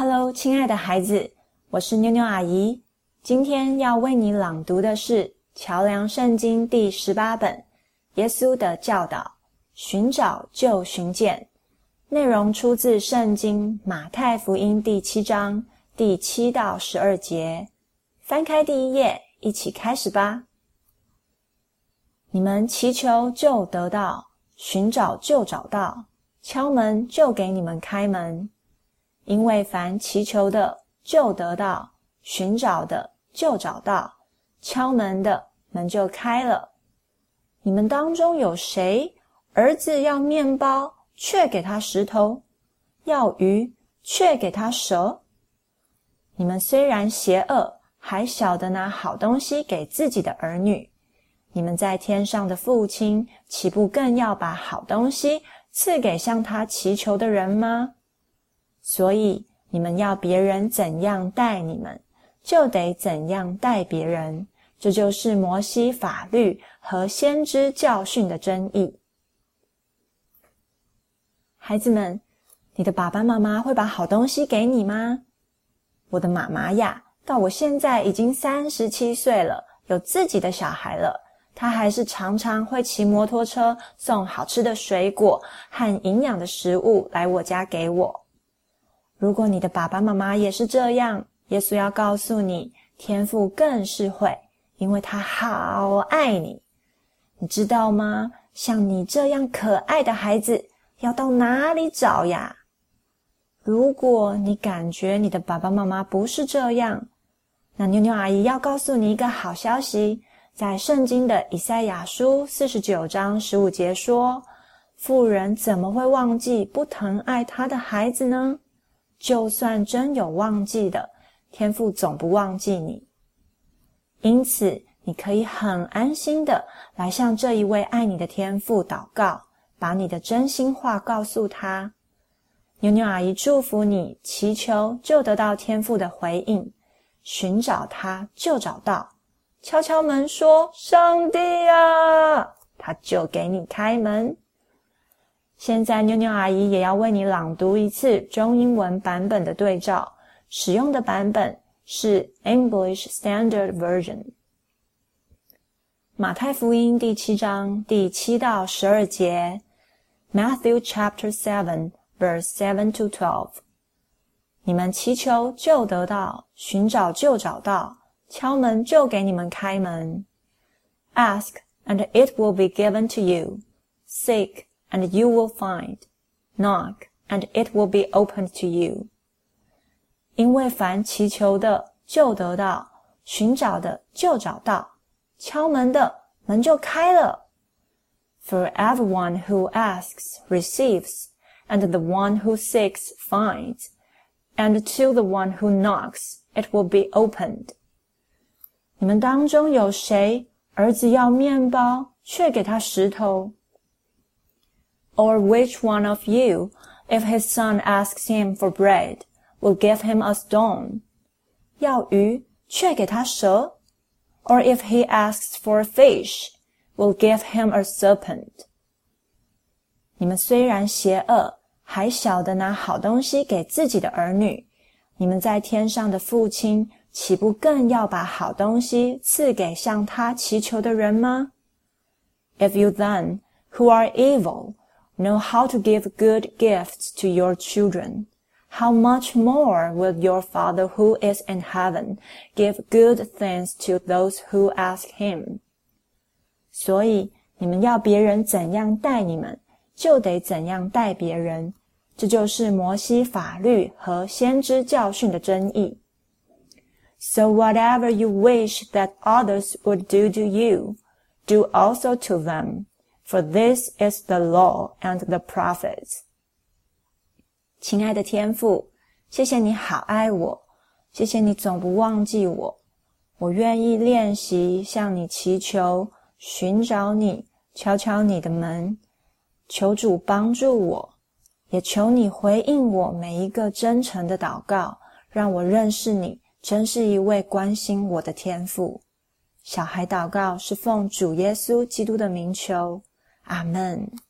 Hello，亲爱的孩子，我是妞妞阿姨。今天要为你朗读的是《桥梁圣经》第十八本《耶稣的教导》，寻找就寻见。内容出自《圣经》马太福音第七章第七到十二节。翻开第一页，一起开始吧。你们祈求就得到，寻找就找到，敲门就给你们开门。因为凡祈求的就得到，寻找的就找到，敲门的门就开了。你们当中有谁儿子要面包，却给他石头；要鱼，却给他蛇？你们虽然邪恶，还晓得拿好东西给自己的儿女，你们在天上的父亲岂不更要把好东西赐给向他祈求的人吗？所以，你们要别人怎样待你们，就得怎样待别人。这就是摩西法律和先知教训的真意。孩子们，你的爸爸妈妈会把好东西给你吗？我的妈妈呀，到我现在已经三十七岁了，有自己的小孩了，她还是常常会骑摩托车送好吃的水果和营养的食物来我家给我。如果你的爸爸妈妈也是这样，耶稣要告诉你，天父更是会，因为他好爱你，你知道吗？像你这样可爱的孩子，要到哪里找呀？如果你感觉你的爸爸妈妈不是这样，那妞妞阿姨要告诉你一个好消息，在圣经的以赛亚书四十九章十五节说：“富人怎么会忘记不疼爱他的孩子呢？”就算真有忘记的，天父总不忘记你。因此，你可以很安心的来向这一位爱你的天父祷告，把你的真心话告诉他。妞妞阿姨祝福你，祈求就得到天父的回应，寻找他就找到，敲敲门说：“上帝啊！”他就给你开门。现在，妞妞阿姨也要为你朗读一次中英文版本的对照，使用的版本是 English Standard Version。马太福音第七章第七到十二节，Matthew Chapter Seven Verse Seven to Twelve。你们祈求就得到，寻找就找到，敲门就给你们开门。Ask and it will be given to you. Seek and you will find. Knock, and it will be opened to you. 因为凡祈求的就得到，寻找的就找到，敲门的门就开了。For everyone who asks receives, and the one who seeks finds, and to the one who knocks it will be opened. 你们当中有谁儿子要面包，却给他石头 ？or which one of you, if his son asks him for bread, will give him a stone? 要鱼却给他蛇，or if he asks for a fish, will give him a serpent? 你们虽然邪恶，还晓得拿好东西给自己的儿女，你们在天上的父亲岂不更要把好东西赐给向他祈求的人吗？If you then, who are evil, know how to give good gifts to your children, how much more will your Father who is in heaven give good things to those who ask him? 所以你们要别人怎样待你们，就得怎样待别人。这就是摩西法律和先知教训的真意。So whatever you wish that others would do to you, do also to them. For this is the law and the prophets。亲爱的天父，谢谢你好爱我，谢谢你总不忘记我。我愿意练习向你祈求，寻找你，敲敲你的门，求主帮助我，也求你回应我每一个真诚的祷告，让我认识你，真是一位关心我的天父。小孩祷告是奉主耶稣基督的名求。阿门。